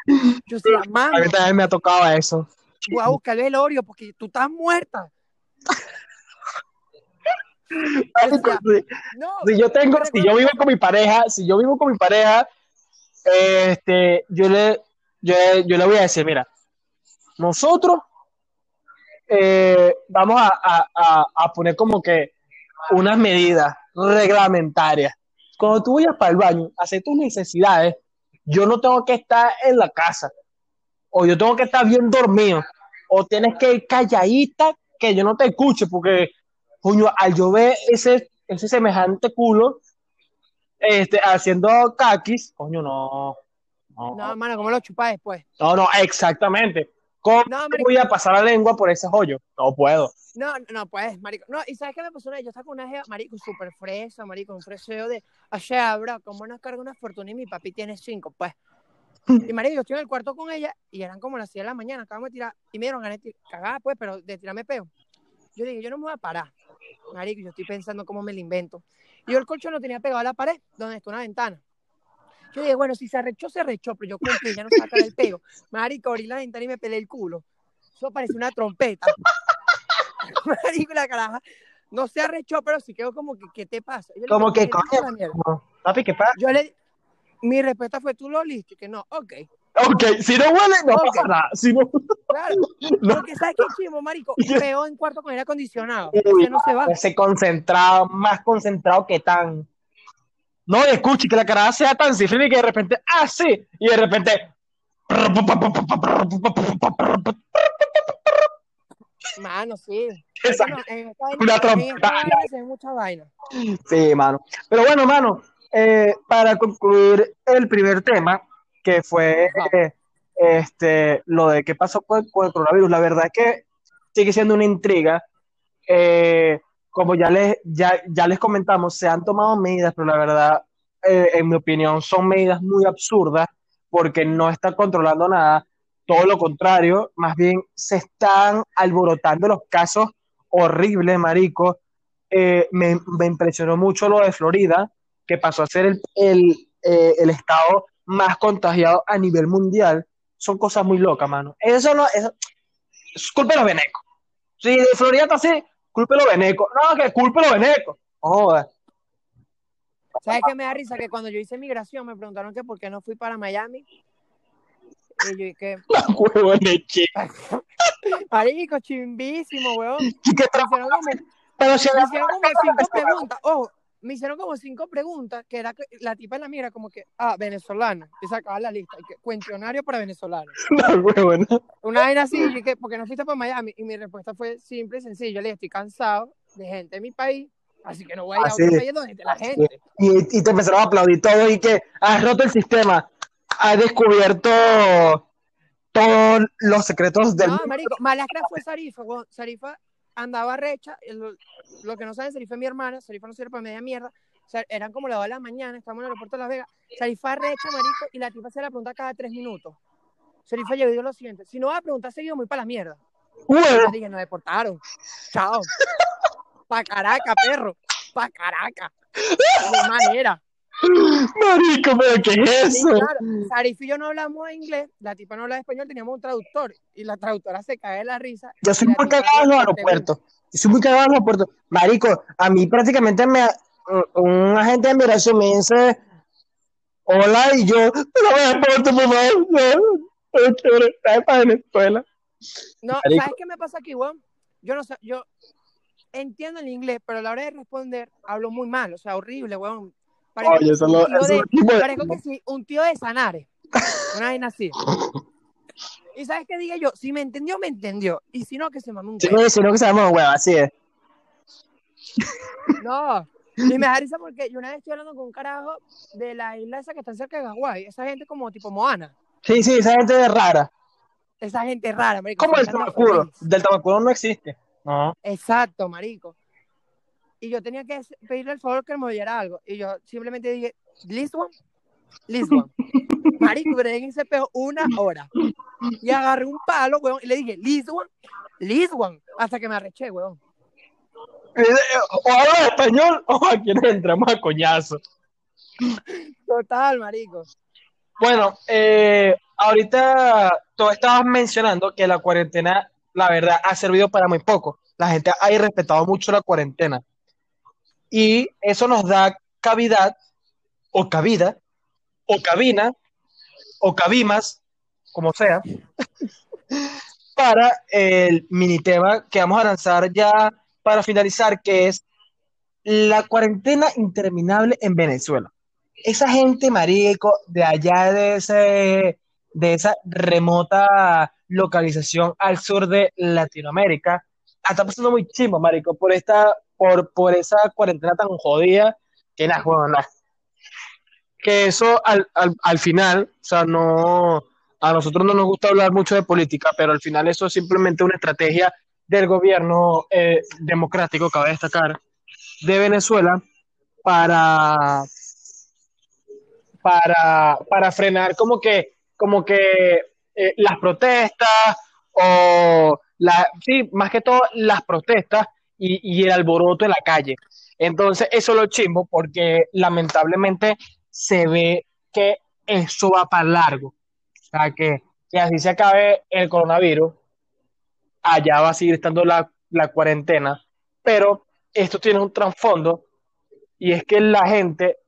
Yo decía, A mano, mí también me ha tocado eso. voy a buscar el velorio porque tú estás muerta. Yo decía, no, Si yo tengo, si yo vivo con mi pareja, si yo vivo con mi pareja, este, yo le, yo, yo le voy a decir, mira, nosotros eh, vamos a, a- a- a poner como que unas medidas reglamentarias. Cuando tú vayas para el baño, hacer tus necesidades, yo no tengo que estar en la casa, o yo tengo que estar bien dormido, o tienes que ir calladita que yo no te escuche, porque coño, al yo ver ese, ese semejante culo este, haciendo caquis, coño, no. No, no, mano, ¿cómo lo chupas después? no, no, exactamente. ¿Cómo No, marico. voy a pasar la lengua por ese hoyo? No puedo. No, no, pues, marico. No, y ¿sabes qué me pasó? una vez? Yo estaba con una jeva, marico, súper fresa, marico, un freseo de, o sea, bro, ¿cómo nos carga una fortuna y mi papi tiene cinco? Pues. Y marico, yo estoy en el cuarto con ella y eran como las 6 de la mañana, acabamos de tirar, y me dieron ganas de cagar, pues, pero de tirarme peo. Yo dije, yo no me voy a parar. Marico, yo estoy pensando cómo me lo invento. Y yo el colchón lo tenía pegado a la pared, donde está una ventana. Yo dije, bueno, si se arrechó, se arrechó, pero yo cumplí, ya no saca el pego. Marico, abrí la ventana y me pelé el culo. Eso parece una trompeta. Marico, la caraja. No se arrechó, pero sí quedó como que, ¿qué te pasa? Como que, "¿Qué te pasa, coño, mierda?". no. Papi, ¿qué pasa? Yo le, mi respuesta fue, ¿tú lo oliste? Y que no, ok, Ok, si no huele, no pasa nada. Si no, claro. no. Porque ¿sabes qué chimo, marico? Peo en cuarto con aire acondicionado. Uy, Ese no se va. ese concentrado, más concentrado que tan. No, escuche, que la cara sea tan cifrina y que de repente, ah, sí, y de repente. Mano, sí. En Una trompeta. mucha vaina. Sí, mano. Pero bueno, mano, eh, para concluir el primer tema, que fue eh, este, lo de qué pasó con, con el coronavirus, la verdad es que sigue siendo una intriga. Eh, como ya les, ya, ya les comentamos, se han tomado medidas, pero la verdad, eh, en mi opinión, son medidas muy absurdas porque no está controlando nada. Todo lo contrario, más bien se están alborotando los casos horribles, marico. Eh, me, me impresionó mucho lo de Florida, que pasó a ser el, el, eh, el estado más contagiado a nivel mundial. Son cosas muy locas, mano. Eso no, eso, es culpa de los venecos. Si de Florida está así, culpa de los venecos. No, que culpa de los venecos. Joder. ¿Sabes qué me da risa? Que cuando yo hice migración me preguntaron que por qué no fui para Miami. Y yo dije, La huevona, chica. marico, chimbísimo, weón. Me ¿Y qué tra- hicieron como, Pero si me hicieron como cinco preguntas. Ojo, me hicieron como cinco preguntas que era que la tipa en la mira como que, ah, venezolana. Y sacaba la lista. Y que, cuestionario para venezolanos. la huevona. Una vaina así, y yo dije, ¿por qué no fuiste para Miami? Y mi respuesta fue simple y sencilla. Le dije, estoy cansado de gente en mi país, así que no voy a ir a Así otro país donde esté la gente. Y, y te empezaron a aplaudir todo y que has roto el sistema. Has descubierto todos los secretos del No, marico, Malacra fue Sarifa. Sarifa andaba recha. Lo, que no saben, Sarifa es mi hermana. Sarifa no sirve para media mierda. O sea, eran como las 2 de la mañana, estábamos en el aeropuerto de Las Vegas. Sarifa recha, marico, y la tipa se la pregunta cada tres minutos. Sarifa llegó y dio lo siguiente. Si no vas a preguntar seguido, muy para la mierda. Bueno, dije, nos deportaron. Chao. Pa' Caracas, perro. Pa' Caracas. De manera. Marico, pero ¿qué es eso? claro. Sarif y yo no hablamos inglés, la tipa no hablaba español, teníamos un traductor y la traductora se cae de la risa. Yo soy muy cagado en los aeropuertos. Yo soy muy cagado en los aeropuertos. Marico, a mí prácticamente me, un, agente de migración me dice hola y yo, no me aeropuerto, por para Venezuela. No, Marico. ¿sabes qué me pasa aquí, weón? Yo no sé, yo entiendo el inglés, pero a la hora de responder hablo muy mal, o sea, horrible, weón. Parezco Oye, eso un lo- tío eso de- lo parezco que sí, un tío de Sanare. Una vaina así. Y sabes qué diga yo, si me entendió, me entendió. Y si no, que se mame un Sí, huevo. si no que sabemos hueva, así es. No. Y me da risa porque yo una vez estoy hablando con un carajo de la isla esa que está cerca de Hawái. Esa gente como tipo Moana. Sí, sí, esa gente es rara. Esa gente rara, marico. Como se el Tamacuro. Del Tamacuro no existe. No. Exacto, marico. Y yo tenía que pedirle el favor que me oyera algo. Y yo simplemente dije. This one. Marico, pero en ese peo una hora. Y agarré un palo, weón, y le dije. ¿This one? Hasta que me arreché, weón. Eh, eh, O hablas español o aquí nos entramos a coñazo. Total, marico. Bueno, eh, ahorita tú estabas mencionando que la cuarentena, la verdad, ha servido para muy poco. La gente ha respetado mucho la cuarentena. Y eso nos da cavidad, o cabida, o cabina, o cabimas, como sea, para el mini tema que vamos a lanzar ya para finalizar, que es la cuarentena interminable en Venezuela. Esa gente, marico, de allá de ese, de esa remota localización al sur de Latinoamérica, está pasando muy chimbo, marico, por esta, por, por esa cuarentena tan jodida, que nada, bueno. Que eso al, al, al final, o sea, no, a nosotros no nos gusta hablar mucho de política, pero al final eso es simplemente una estrategia del gobierno eh, democrático, cabe destacar, de Venezuela para, para, para frenar como que, como que eh, las protestas o la, sí, más que todo las protestas y, el alboroto en la calle. Entonces, eso lo chimbo porque lamentablemente se ve que eso va para largo. O sea, que, que así se acabe el coronavirus, allá va a seguir estando la, la cuarentena, pero esto tiene un trasfondo y es que la gente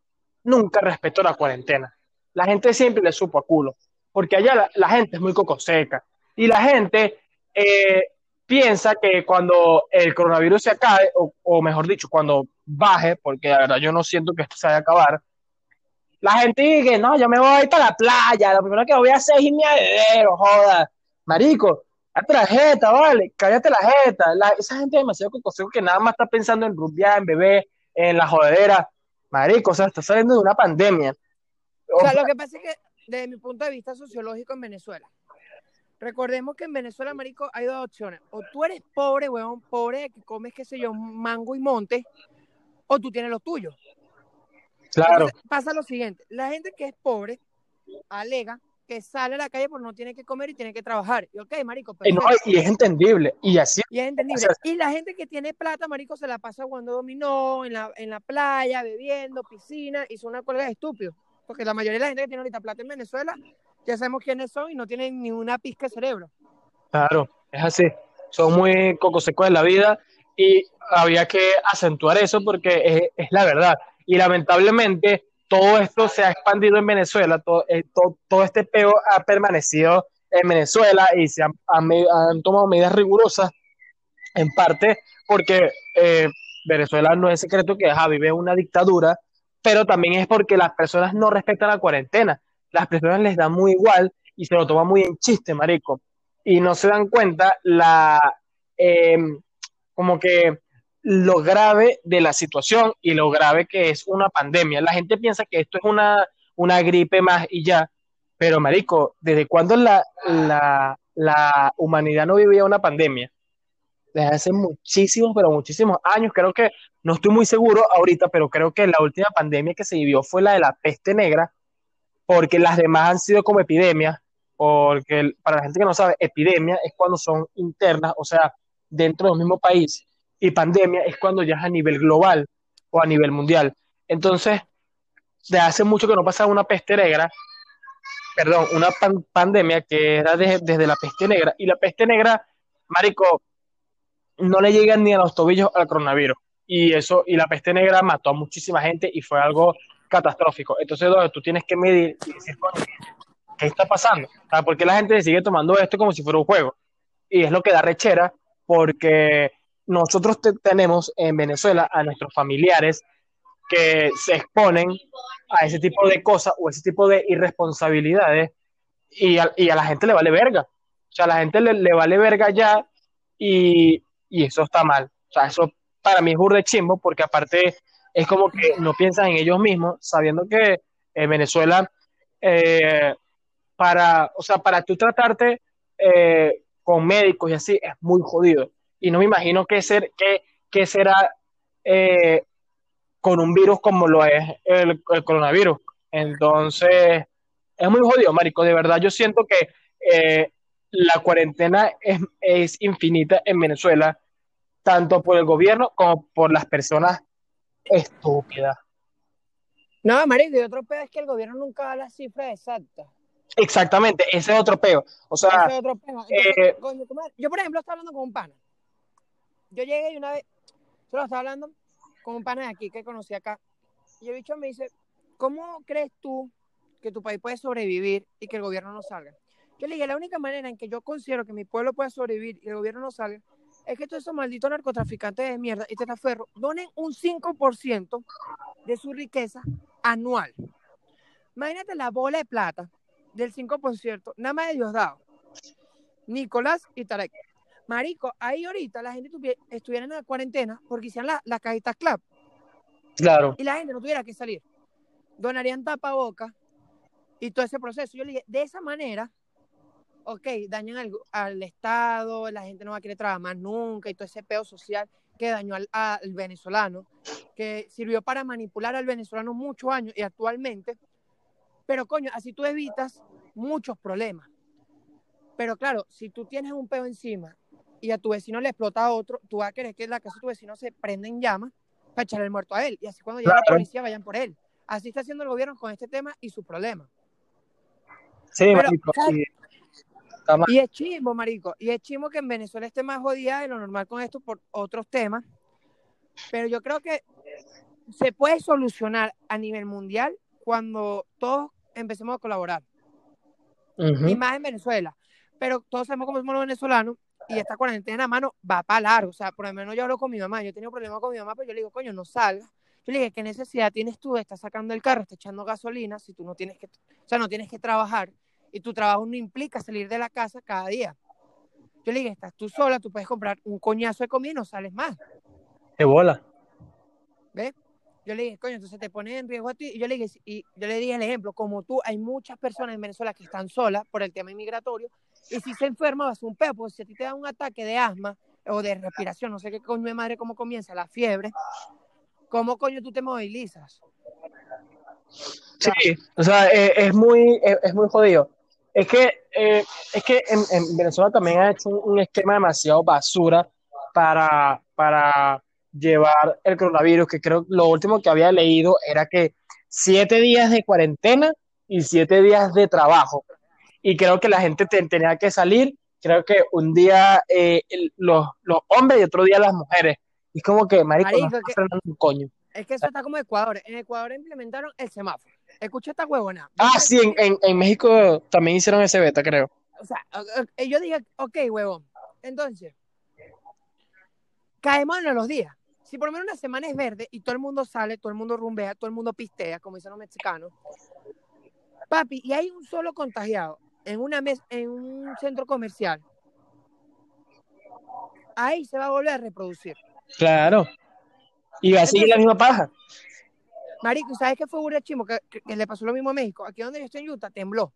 nunca respetó la cuarentena. La gente siempre le supo a culo, porque allá la, la gente es muy cocoseca y la gente eh, piensa que cuando el coronavirus se acabe, o, o, mejor dicho, cuando baje, porque la verdad yo no siento que esto se vaya a acabar, la gente dice, no, yo me voy a ir para la playa, lo primero que voy a hacer es irme a beber, joda. Marico, cállate la jeta, vale, cállate la jeta. La, esa gente es demasiado cocoseco que nada más está pensando en rumbear, en beber, en la jodedera. Marico, o sea, está saliendo de una pandemia. O sea, lo que pasa es que, desde mi punto de vista sociológico en Venezuela, recordemos que en Venezuela, marico, hay dos opciones. O tú eres pobre, weón, pobre, que comes, qué sé yo, mango y monte, o tú tienes lo tuyo. Claro. Entonces, pasa lo siguiente, la gente que es pobre alega que sale a la calle porque no tiene que comer y tiene que trabajar. Y ok, marico, y, no, y es entendible. Y así. Y es entendible. O sea, y la gente que tiene plata, marico, se la pasa jugando dominó, en la, en la playa, bebiendo, piscina, y son una cuelga de estúpidos. Porque la mayoría de la gente que tiene ahorita plata en Venezuela, ya sabemos quiénes son y no tienen ni una pizca de cerebro. Claro, es así. Son muy cocosecos de la vida y había que acentuar eso porque es, la verdad. Y lamentablemente todo esto se ha expandido en Venezuela, todo, eh, todo, este peo ha permanecido en Venezuela y se han, tomado medidas rigurosas, en parte porque eh, Venezuela no es secreto que vive una dictadura, pero también es porque las personas no respetan la cuarentena, las personas les da muy igual y se lo toman muy en chiste, marico, y no se dan cuenta la, eh, como que lo grave de la situación y lo grave que es una pandemia. La gente piensa que esto es una, una gripe más y ya, pero marico, ¿desde cuándo la, la, la humanidad no vivía una pandemia? Desde hace muchísimos, pero muchísimos años, creo que, no estoy muy seguro ahorita, pero creo que la última pandemia que se vivió fue la de la peste negra, porque las demás han sido como epidemias, porque para la gente que no sabe, epidemia es cuando son internas, o sea, dentro del mismo país y pandemia es cuando ya es a nivel global o a nivel mundial. Entonces, de hace mucho que no pasaba una peste negra, perdón, una pan pandemia que era de, desde la peste negra, y la peste negra, marico, no le llegan ni a los tobillos al coronavirus. Y eso, y la peste negra mató a muchísima gente y fue algo catastrófico. Entonces, tú tienes que medir y decir, ¿qué está pasando? ¿Sabes? ¿Por qué la gente sigue tomando esto como si fuera un juego? Y es lo que da rechera, porque nosotros te tenemos en Venezuela a nuestros familiares que se exponen a ese tipo de cosas o ese tipo de irresponsabilidades y a, la gente le vale verga. O sea, a la gente le, le vale verga ya y, y, eso está mal. O sea, eso para mí es burde chimbo porque aparte es como que no piensan en ellos mismos sabiendo que en Venezuela eh, para, o sea, para tú tratarte eh, con médicos y así es muy jodido y no me imagino qué, ser, qué, qué será eh, con un virus como lo es el, el, coronavirus. Entonces, es muy jodido, Marico. De verdad, yo siento que eh, la cuarentena es, es, infinita en Venezuela, tanto por el gobierno como por las personas estúpidas. No, Marico, y otro peor es que el gobierno nunca da las cifras exactas. Exactamente, ese es otro peo. O sea, ese es otro peo. Entonces, eh, coño, yo, por ejemplo, estaba hablando con un pana yo llegué y una vez, solo estaba hablando con un pana de aquí que conocí acá, y el bicho me dice, ¿cómo crees tú que tu país puede sobrevivir y que el gobierno no salga? Yo le dije, la única manera en que yo considero que mi pueblo puede sobrevivir y el gobierno no salga es que todos esos malditos narcotraficantes de mierda y testaferro donen un 5% de su riqueza anual. Imagínate la bola de plata del 5%, nada más de Diosdado, Nicolás y Tarek. Marico, ahí ahorita la gente estuviera en la cuarentena porque hicieran las la cajitas club. Claro. Y la gente no tuviera que salir. Donarían tapaboca y todo ese proceso. Yo le dije, de esa manera, ok, dañan al, al Estado, la gente no va a querer trabajar más nunca y todo ese peo social que dañó al, al venezolano, que sirvió para manipular al venezolano muchos años y actualmente, pero coño, así tú evitas muchos problemas. Pero claro, si tú tienes un peo encima y a tu vecino le explota a otro, tú vas a querer que la casa de tu vecino se prenda en llamas para echarle el muerto a él. Y así cuando llegue la policía vayan por él. Así está haciendo el gobierno con este tema y su problema. Sí, Pero, está. Y es chimbo, marico. Y es chimbo que en Venezuela esté más jodida de lo normal con esto por otros temas. Pero yo creo que se puede solucionar a nivel mundial cuando todos empecemos a colaborar. Y más en Venezuela. Pero todos sabemos cómo somos los venezolanos y esta cuarentena, mano, va para largo. O sea, por lo menos yo hablo con mi mamá. Yo he tenido problemas con mi mamá, pero yo le digo, coño, no salgas. Yo le dije, ¿qué necesidad tienes tú de estar sacando el carro, estar echando gasolina si tú no tienes que, o sea, no tienes que trabajar y tu trabajo no implica salir de la casa cada día? Yo le dije, estás tú sola, tú puedes comprar un coñazo de comida y no sales más. Qué bola. ¿Ves? Yo le dije, coño, entonces te pones en riesgo a ti. Y yo le dije, y yo le dije el ejemplo, como tú, hay muchas personas en Venezuela que están solas por el tema inmigratorio, y si se enferma va a un peo, porque si a ti te da un ataque de asma o de respiración, no sé qué coño de madre cómo comienza la fiebre, ¿cómo coño tú te movilizas? Sí, o sea, eh, es muy, es, es muy jodido. Es que, eh, es que en, en Venezuela también ha hecho un, un esquema demasiado basura para, para llevar el coronavirus, que creo lo último que había leído era que siete días de cuarentena y siete días de trabajo. Y creo que la gente te- tenía que salir, creo que un día eh, el- los, los hombres y otro día las mujeres. Y es como que, marico, no Marico, está que- un coño. Es que eso está como Ecuador. En Ecuador implementaron el semáforo. Escucha esta huevona. Ah, sí, en, en, en México también hicieron ese beta, creo. O sea, yo dije, ok, huevón. Entonces, caemos en los días. Si por lo menos una semana es verde y todo el mundo sale, todo el mundo rumbea, todo el mundo pistea, como dicen los mexicanos, papi, y hay un solo contagiado en una mes en un centro comercial, ahí se va a volver a reproducir. Claro. Y va a seguir la misma paja. Marico, ¿y ¿sabes qué fue burda chimo? Que, que- que le pasó lo mismo a México. Aquí donde yo estoy en Utah, tembló.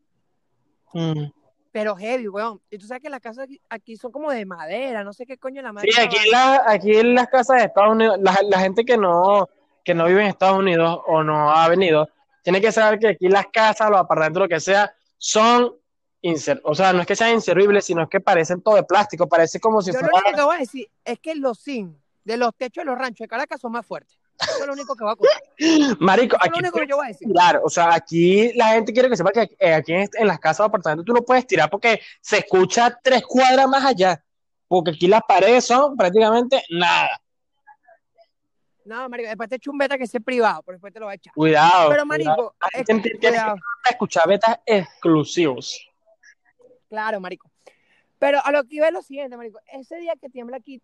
Mm. Pero heavy, weón. Y tú sabes que las casas aquí, aquí son como de madera, no sé qué coño la madre. Sí, aquí en, la, aquí en las casas de Estados Unidos, la, la gente que no, que no vive en Estados Unidos o no ha venido, tiene que saber que aquí las casas, los apartamentos, lo que sea, son inser o sea, no es que sean inservibles, sino es que parecen todo de plástico, parece como si Yo lo único que voy a decir es que los zinc de los techos de los ranchos de Caracas son más fuertes. Eso es lo único que voy a contar. Eso marico, es lo aquí único que yo voy a decir. tirar, o sea, aquí la gente quiere que sepa que eh, aquí en, las casas o apartamentos tú no puedes tirar porque se escucha tres cuadras más allá, porque aquí las paredes son prácticamente nada. No, marico, después te echo un beta que sea privado, pero después te lo voy a echar. Cuidado. Pero, cuidado. marico, La es- tiene cuidado. que escuchar betas exclusivos. Claro, marico. Pero a lo que iba es lo siguiente, marico. Ese día que tiembla aquí,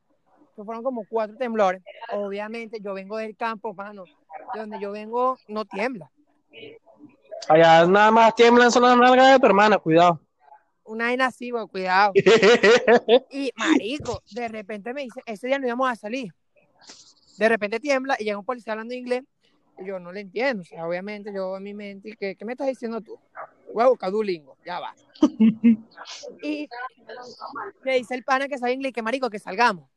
fueron como cuatro temblores, obviamente yo vengo del campo, mano. De donde yo vengo no tiembla. Allá nada más tiemblan son las nalgas de tu hermana, cuidado. Una vaina así, güey, cuidado. Y, marico, de repente me dice, ese día no íbamos a salir. De repente tiembla y llega un policía hablando inglés y yo no le entiendo. O sea, obviamente yo en mi mente, ¿qué, qué me estás diciendo tú? Voy a buscar Duolingo, ya va. Y me dice el pana que sabe inglés que, marico, que salgamos.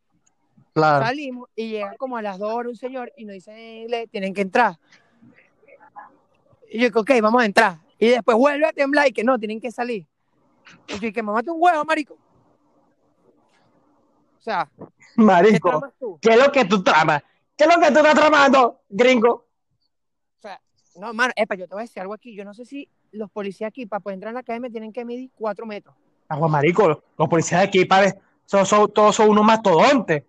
Claro. Salimos y llega como a las dos horas un señor y nos dice en inglés, tienen que entrar. Y yo digo, ok, vamos a entrar. Y después vuelve a temblar y que no, tienen que salir. Y yo dije, mamate un huevo, marico. O sea, ¿qué Marico, tú? ¿qué es lo que tú tramas? ¿Qué es lo que tú estás tramando, gringo? O sea, no, mano, epa, yo te voy a decir algo aquí. Yo no sé si los policías aquí, para poder entrar en la academia, tienen que medir cuatro metros. Agua, marico, los policías de aquí, padre, son, son- todos son unos mastodontes.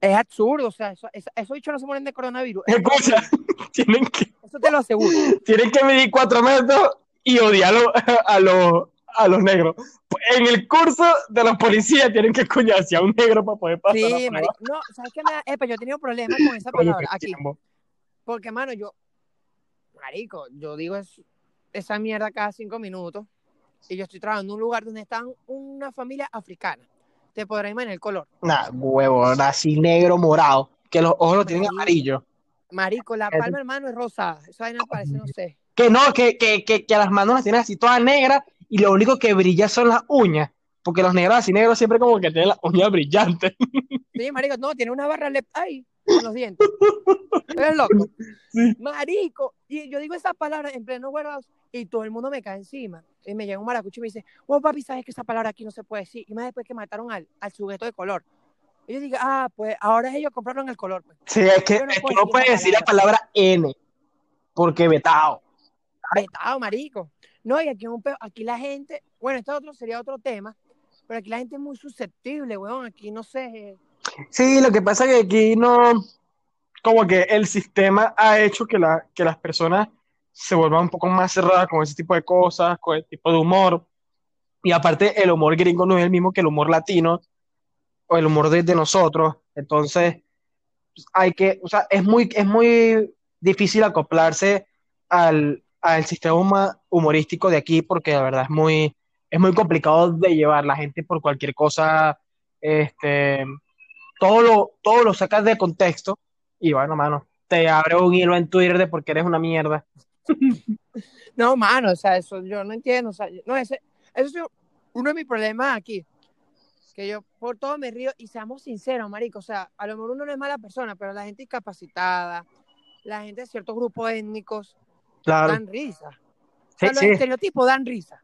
Es absurdo, o sea, eso, eso- esos bichos no se mueren de coronavirus. Escucha, tienen que, Eso te lo aseguro. tienen que medir cuatro metros y odiar a los, a los, negros. En el curso de los policías tienen que cuñarse a un negro para poder pasar la Sí, marico. No, ¿sabes qué? Epa, yo he tenido problemas con esa palabra aquí. Porque, mano, yo, marico, yo digo es, esa mierda cada cinco minutos y yo estoy trabajando en un lugar donde están una familia africana. Te podrás imaginar el color. Nah, huevo, así negro, morado, que los ojos lo tienen Marico. amarillo. Marico, la palma, hermano, es rosada. Esa vaina parece, no sé. Que no, que, que, que, que las manos las tienen así todas negras y lo único que brilla son las uñas, porque los negros así negros siempre como que tienen las uñas brillantes. Sí, marico, no, tiene una barra lep ahí en los dientes. Eres loco. Sí. Marico, y yo digo esas palabras en pleno warehouse y todo el mundo me cae encima. Y me llega un maracucho y me dice, oh papi, ¿sabes que esa palabra aquí no se puede decir? Y más después que mataron al, al sujeto de color. Y yo digo, ah, pues ahora ellos compraron el color. Pues. Sí, es que, no es que puedo no puedes decir la palabra N, porque vetado. Vetado, marico. No, y aquí, un peo- aquí la gente, bueno, este otro sería otro tema, pero aquí la gente es muy susceptible, weón. Aquí no sé. Sí, lo que pasa es que aquí no, como que el sistema ha hecho que, la, que las personas se vuelvan un poco más cerradas con ese tipo de cosas, con el tipo de humor. Y aparte, el humor gringo no es el mismo que el humor latino o el humor de, nosotros. Entonces, hay que, o sea, es muy, es muy difícil acoplarse al, al sistema humorístico de aquí porque la verdad es muy, es muy complicado de llevar. La gente por cualquier cosa, este, todo lo, todo lo sacas de contexto y bueno, mano, te abre un hilo en Twitter de por qué eres una mierda. No, mano, o sea, eso yo no entiendo. O sea, no, ese, eso es uno de mis problemas aquí. Que yo por todo me río y seamos sinceros, marico. O sea, a lo mejor uno no es mala persona, pero la gente discapacitada, la gente de ciertos grupos étnicos, Claro. dan risa. O Sí, sea, los sí. estereotipos dan risa.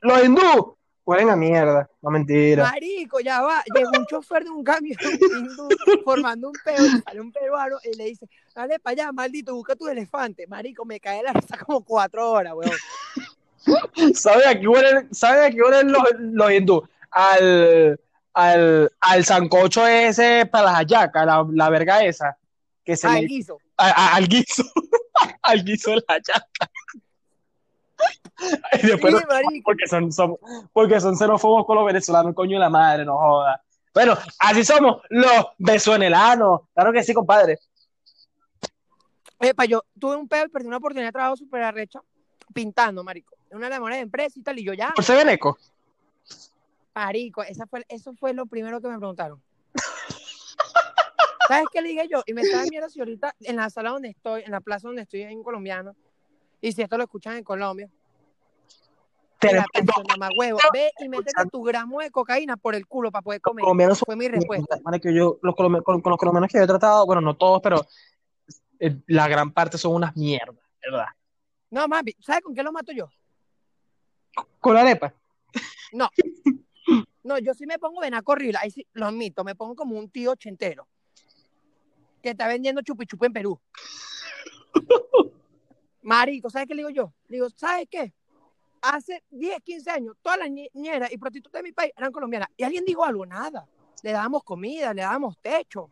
Los hindú huelen a mierda, no mentira. Marico, ya va. Llegó un chofer de un camión hindú formando un peo y sale un peruano y le dice, dale para allá, maldito, busca tu elefante. Marico, me cae la risa como cuatro horas, weón. ¿Sabes a qué huelen, ¿sabes a qué huelen los, los hindú? Al, al, al sancocho ese para las hallacas, la, la verga esa. Que se Al le- guiso. a- a- al guiso. al guiso de la hallaca. Y después Sí, no- marico. porque son, son- porque son xenófobos con los venezolanos, coño de la madre, no joda. Bueno, así somos los venezolanos. Claro que sí, compadre. Epa, yo tuve un peo y perdí una oportunidad de trabajo súper arrecha pintando, marico. En una lamora de empresa y tal, y yo ya, ¿Por ser veneco? marico, esa fue, eso fue lo primero que me preguntaron. ¿Sabes qué le dije yo? Y me estaba mierda si ahorita en la sala donde estoy, en la plaza donde estoy en colombiano, y si esto lo escuchan en Colombia, mira, atención, mamá huevo, ve y métete tu gramo de cocaína por el culo para poder comer. colombianos Fue mi respuesta. Marico, yo, los colombianos, con, con los colombianos que yo he tratado, bueno, no todos, pero eh, la gran parte son unas mierdas, ¿verdad? No, mami, ¿sabes con qué lo mato yo? Con la arepa. No. No, yo sí me pongo venaco horrible. Ahí sí, lo admito, me pongo como un tío ochentero que está vendiendo chupi chupi en Perú. Marico, ¿sabes qué le digo yo? Le digo, ¿sabes qué? Hace 10, 15 años, todas las niñeras y prostitutas de mi país eran colombianas. Y alguien dijo algo, nada. Le dábamos comida, le dábamos techo.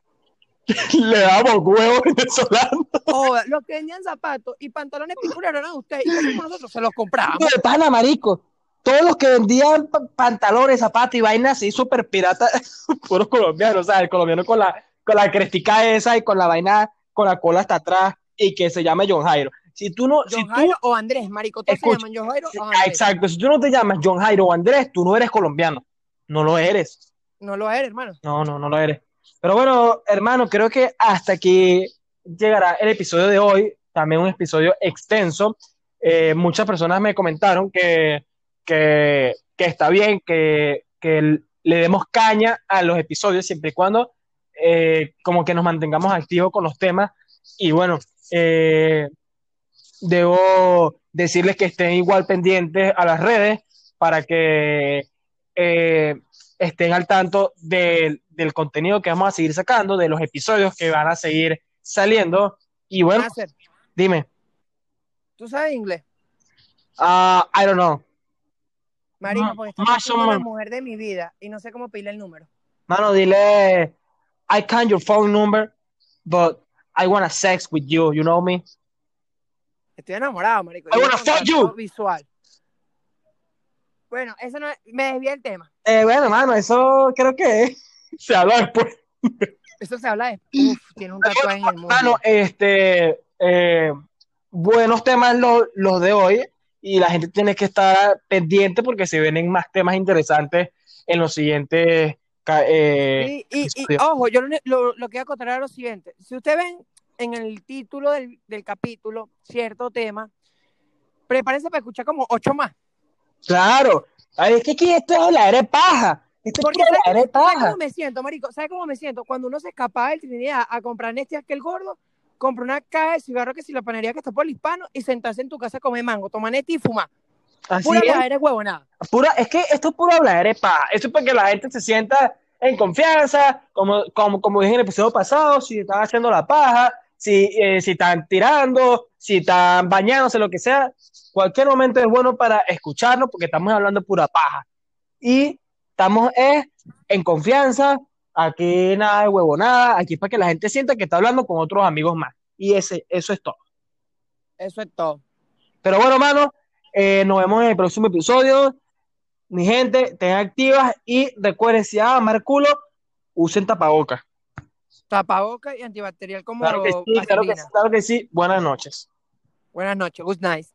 Le damos huevos venezolanos. O los que vendían zapatos y pantalones piculeros eran ustedes. Y nosotros, se los comprábamos. de pana, marico. Todos los que vendían pa- pantalones, zapatos y vainas así súper piratas, puros colombianos, o sea, el colombiano con la, con la crestica esa y con la vaina, con la cola hasta atrás y que se llama John Jairo. Si tú no, si John tú, Jairo o Andrés, marico. Todos Escucha. se llaman John Jairo o Ah, Andrés. exacto, si tú no te llamas John Jairo o Andrés, tú no eres colombiano. No lo eres. No lo eres, hermano. No, no, no lo eres. Pero bueno, hermano, creo que hasta aquí llegará el episodio de hoy. También un episodio extenso. Eh, muchas personas me comentaron que, que, que está bien que, que le demos caña a los episodios siempre y cuando eh, como que nos mantengamos activos con los temas. Y bueno, eh, debo decirles que estén igual pendientes a las redes para que eh, estén al tanto del, del contenido que vamos a seguir sacando, de los episodios que van a seguir saliendo. Y bueno, dime, ¿tú sabes inglés? ah, I don't know. Marico, Ma- porque está más pasando o la mujer de mi vida y no sé cómo pedirle el número. Mano, dile, I can your phone number, but I wanna sex with you, you know me? Estoy enamorado, marico. I wanna es fuck you. Visual. Bueno, eso no es- me desvía el tema. Eh, bueno, mano, eso creo que se habla después. Eso se habla de. Uf, tiene un tatuaje en el mundo. Mano, este, eh, buenos temas los, los de hoy y la gente tiene que estar pendiente porque se vienen más temas interesantes en los siguientes. eh, Y, y- y, episodio. ojo, yo lo, lo, lo que voy a acotar es lo siguiente. Si ustedes ven en el título del, del capítulo cierto tema, prepárense para escuchar como ocho más. Claro. Ay, es que aquí esto es la de paja. Esto Porque es ¿sabes, la de ¿sabes paja. cómo me siento, marico? ¿Sabes cómo me siento? Cuando uno se escapaba del Trinidad a comprar este aquel gordo, compra una caja de cigarro que si la panería que está por el hispano y sentarse en tu casa a comer mango, tomar neti y fumar. Así Pura es. eres huevonada. Pura, es que esto es puro hablar de paja. Esto es para que la gente se sienta en confianza, como, como, como dije en el episodio pasado, si están haciendo la paja, si, eh, si están tirando, si están bañándose, lo que sea. Cualquier momento es bueno para escucharnos porque estamos hablando pura paja. Y estamos eh, en confianza, aquí nada de huevonada, aquí para que la gente sienta que está hablando con otros amigos más. Y ese, eso es todo. Eso es todo. Pero bueno, hermano, eh, nos vemos en el próximo episodio. Mi gente, tengan activas y recuerden, si van a amar culo, usen tapabocas. Tapaboca y antibacterial como Claro que sí, claro que sí, claro que sí. Buenas noches. Buenas noches. Good night.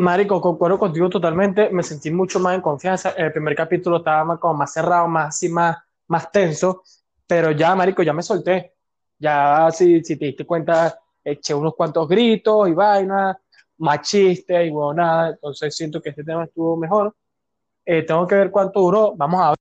Marico, concuerdo contigo totalmente. Me sentí mucho más en confianza. El primer capítulo estaba más, como más cerrado, más así, más, más tenso. Pero ya, Marico, ya me solté. Ya, si, si te diste cuenta, eché unos cuantos gritos y vainas, más chistes y bueno, nada. Entonces siento que este tema estuvo mejor. Eh, tengo que ver cuánto duró. Vamos a ver.